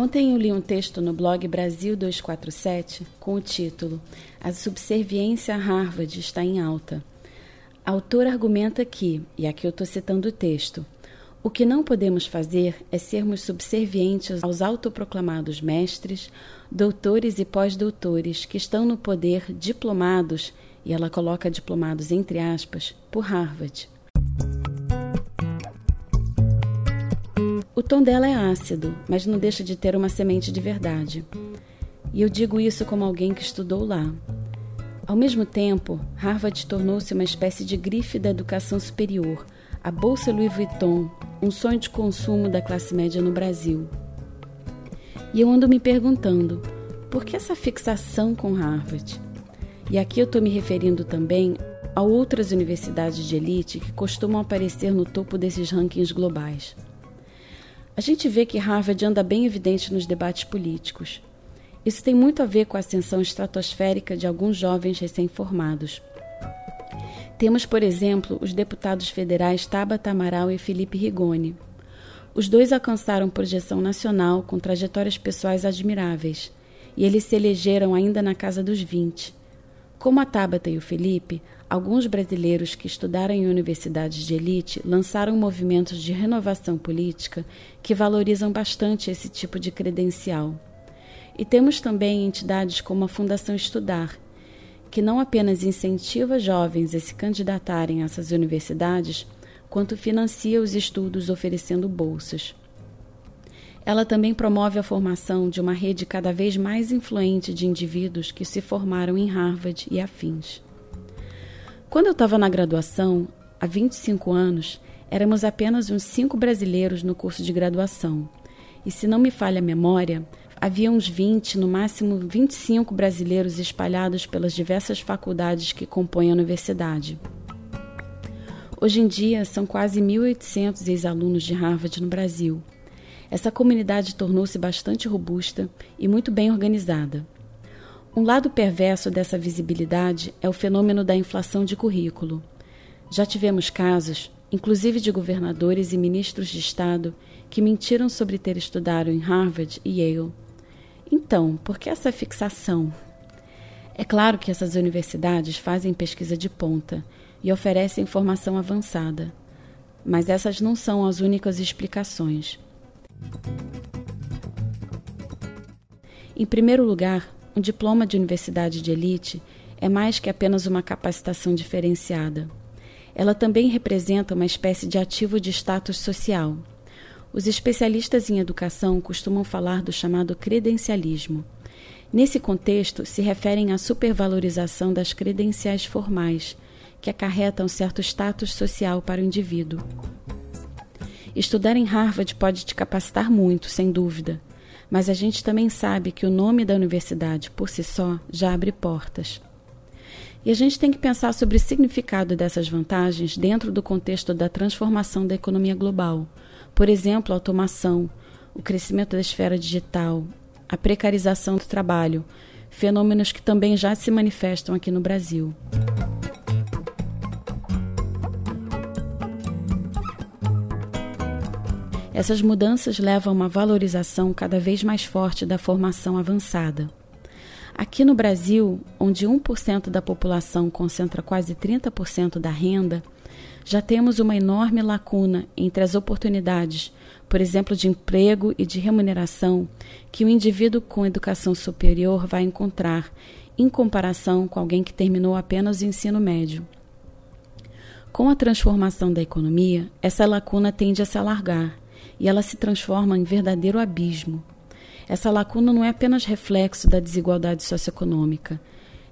Ontem eu li um texto no blog Brasil 247 com o título A subserviência a Harvard está em alta. A autora argumenta que, e aqui eu estou citando o texto, o que não podemos fazer é sermos subservientes aos autoproclamados mestres, doutores e pós-doutores que estão no poder diplomados, e ela coloca diplomados entre aspas, por Harvard. Tom dela é ácido, mas não deixa de ter uma semente de verdade. E eu digo isso como alguém que estudou lá. Ao mesmo tempo, Harvard tornou-se uma espécie de grife da educação superior, a Bolsa Louis Vuitton, um sonho de consumo da classe média no Brasil. E eu ando me perguntando, por que essa fixação com Harvard? E aqui eu estou me referindo também a outras universidades de elite que costumam aparecer no topo desses rankings globais. A gente vê que Harvard anda bem evidente nos debates políticos. Isso tem muito a ver com a ascensão estratosférica de alguns jovens recém-formados. Temos, por exemplo, os deputados federais Tabata Amaral e Felipe Rigoni. Os dois alcançaram projeção nacional com trajetórias pessoais admiráveis, e eles se elegeram ainda na casa dos 20. Como a Tabata e o Felipe, alguns brasileiros que estudaram em universidades de elite lançaram movimentos de renovação política que valorizam bastante esse tipo de credencial. E temos também entidades como a Fundação Estudar, que não apenas incentiva jovens a se candidatarem a essas universidades, quanto financia os estudos oferecendo bolsas. Ela também promove a formação de uma rede cada vez mais influente de indivíduos que se formaram em Harvard e afins. Quando eu estava na graduação, há 25 anos, éramos apenas uns cinco brasileiros no curso de graduação. E se não me falha a memória, havia uns 20, no máximo 25 brasileiros espalhados pelas diversas faculdades que compõem a universidade. Hoje em dia, são quase 1.800 ex-alunos de Harvard no Brasil. Essa comunidade tornou-se bastante robusta e muito bem organizada. Um lado perverso dessa visibilidade é o fenômeno da inflação de currículo. Já tivemos casos, inclusive de governadores e ministros de Estado, que mentiram sobre ter estudado em Harvard e Yale. Então, por que essa fixação? É claro que essas universidades fazem pesquisa de ponta e oferecem formação avançada, mas essas não são as únicas explicações. Em primeiro lugar, um diploma de universidade de elite é mais que apenas uma capacitação diferenciada. Ela também representa uma espécie de ativo de status social. Os especialistas em educação costumam falar do chamado credencialismo. Nesse contexto, se referem à supervalorização das credenciais formais, que acarretam certo status social para o indivíduo. Estudar em Harvard pode te capacitar muito, sem dúvida, mas a gente também sabe que o nome da universidade, por si só, já abre portas. E a gente tem que pensar sobre o significado dessas vantagens dentro do contexto da transformação da economia global. Por exemplo, a automação, o crescimento da esfera digital, a precarização do trabalho, fenômenos que também já se manifestam aqui no Brasil. Essas mudanças levam a uma valorização cada vez mais forte da formação avançada. Aqui no Brasil, onde 1% da população concentra quase 30% da renda, já temos uma enorme lacuna entre as oportunidades, por exemplo, de emprego e de remuneração, que o indivíduo com educação superior vai encontrar, em comparação com alguém que terminou apenas o ensino médio. Com a transformação da economia, essa lacuna tende a se alargar e ela se transforma em verdadeiro abismo. Essa lacuna não é apenas reflexo da desigualdade socioeconômica,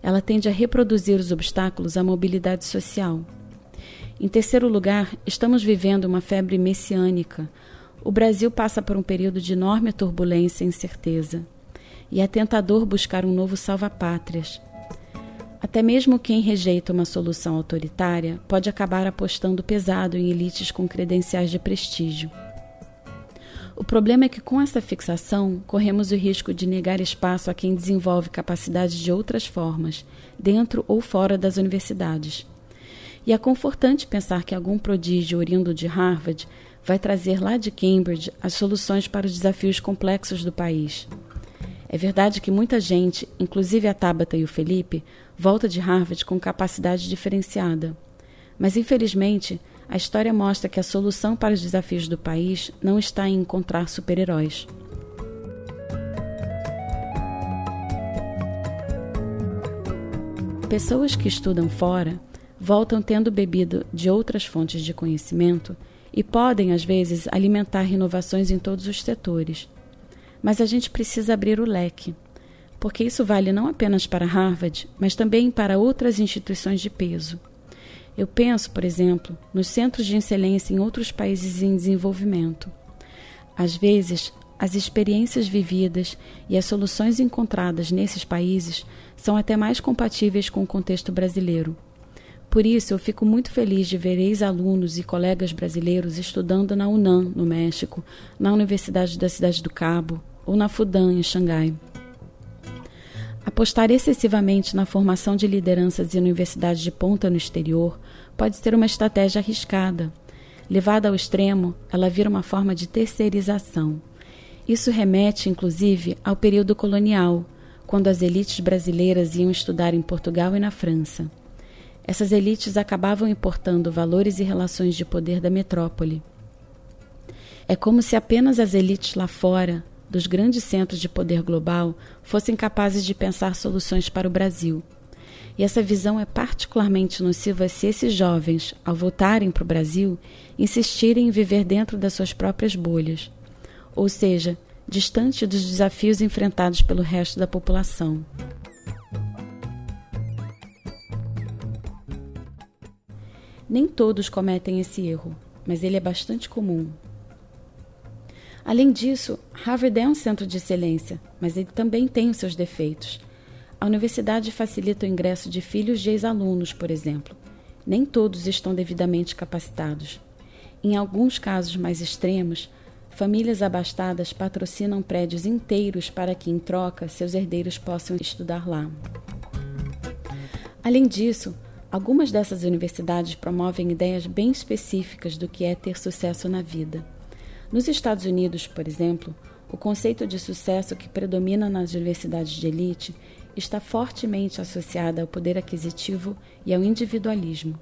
ela tende a reproduzir os obstáculos à mobilidade social. Em terceiro lugar, estamos vivendo uma febre messiânica. O Brasil passa por um período de enorme turbulência e incerteza. E é tentador buscar um novo salva-pátrias. Até mesmo quem rejeita uma solução autoritária pode acabar apostando pesado em elites com credenciais de prestígio. O problema é que com essa fixação corremos o risco de negar espaço a quem desenvolve capacidades de outras formas, dentro ou fora das universidades. E é confortante pensar que algum prodígio oriundo de Harvard vai trazer lá de Cambridge as soluções para os desafios complexos do país. É verdade que muita gente, inclusive a Tabata e o Felipe, volta de Harvard com capacidade diferenciada. Mas, infelizmente, a história mostra que a solução para os desafios do país não está em encontrar super-heróis. Pessoas que estudam fora voltam tendo bebido de outras fontes de conhecimento e podem, às vezes, alimentar renovações em todos os setores. Mas a gente precisa abrir o leque, porque isso vale não apenas para Harvard, mas também para outras instituições de peso. Eu penso, por exemplo, nos centros de excelência em outros países em desenvolvimento. Às vezes, as experiências vividas e as soluções encontradas nesses países são até mais compatíveis com o contexto brasileiro. Por isso, eu fico muito feliz de ver ex-alunos e colegas brasileiros estudando na UNAM, no México, na Universidade da Cidade do Cabo ou na FUDAN, em Xangai. Apostar excessivamente na formação de lideranças em universidades de ponta no exterior pode ser uma estratégia arriscada. Levada ao extremo, ela vira uma forma de terceirização. Isso remete, inclusive, ao período colonial, quando as elites brasileiras iam estudar em Portugal e na França. Essas elites acabavam importando valores e relações de poder da metrópole. É como se apenas as elites lá fora, dos grandes centros de poder global, fossem capazes de pensar soluções para o Brasil. E essa visão é particularmente nociva se esses jovens, ao voltarem para o Brasil, insistirem em viver dentro das suas próprias bolhas, ou seja, distante dos desafios enfrentados pelo resto da população. Nem todos cometem esse erro, mas ele é bastante comum. Além disso, Harvard é um centro de excelência, mas ele também tem os seus defeitos. A universidade facilita o ingresso de filhos de ex-alunos, por exemplo. Nem todos estão devidamente capacitados. Em alguns casos mais extremos, Famílias abastadas patrocinam prédios inteiros para que, em troca, seus herdeiros possam estudar lá. Além disso, algumas dessas universidades promovem ideias bem específicas do que é ter sucesso na vida. Nos Estados Unidos, por exemplo, o conceito de sucesso que predomina nas universidades de elite está fortemente associado ao poder aquisitivo e ao individualismo.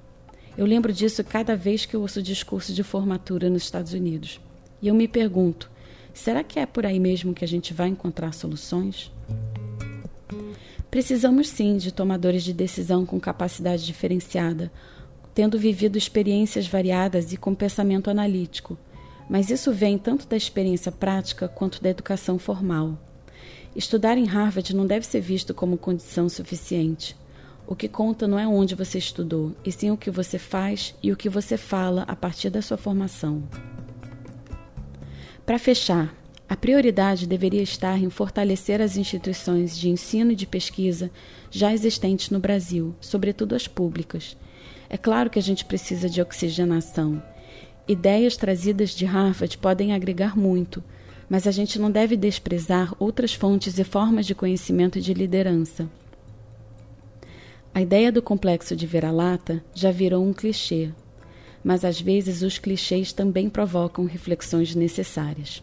Eu lembro disso cada vez que ouço discurso de formatura nos Estados Unidos. E eu me pergunto: será que é por aí mesmo que a gente vai encontrar soluções? Precisamos sim de tomadores de decisão com capacidade diferenciada, tendo vivido experiências variadas e com pensamento analítico, mas isso vem tanto da experiência prática quanto da educação formal. Estudar em Harvard não deve ser visto como condição suficiente. O que conta não é onde você estudou, e sim o que você faz e o que você fala a partir da sua formação. Para fechar, a prioridade deveria estar em fortalecer as instituições de ensino e de pesquisa já existentes no Brasil, sobretudo as públicas. É claro que a gente precisa de oxigenação. Ideias trazidas de Harvard podem agregar muito, mas a gente não deve desprezar outras fontes e formas de conhecimento e de liderança. A ideia do complexo de vira-lata já virou um clichê, mas às vezes os clichês também provocam reflexões necessárias.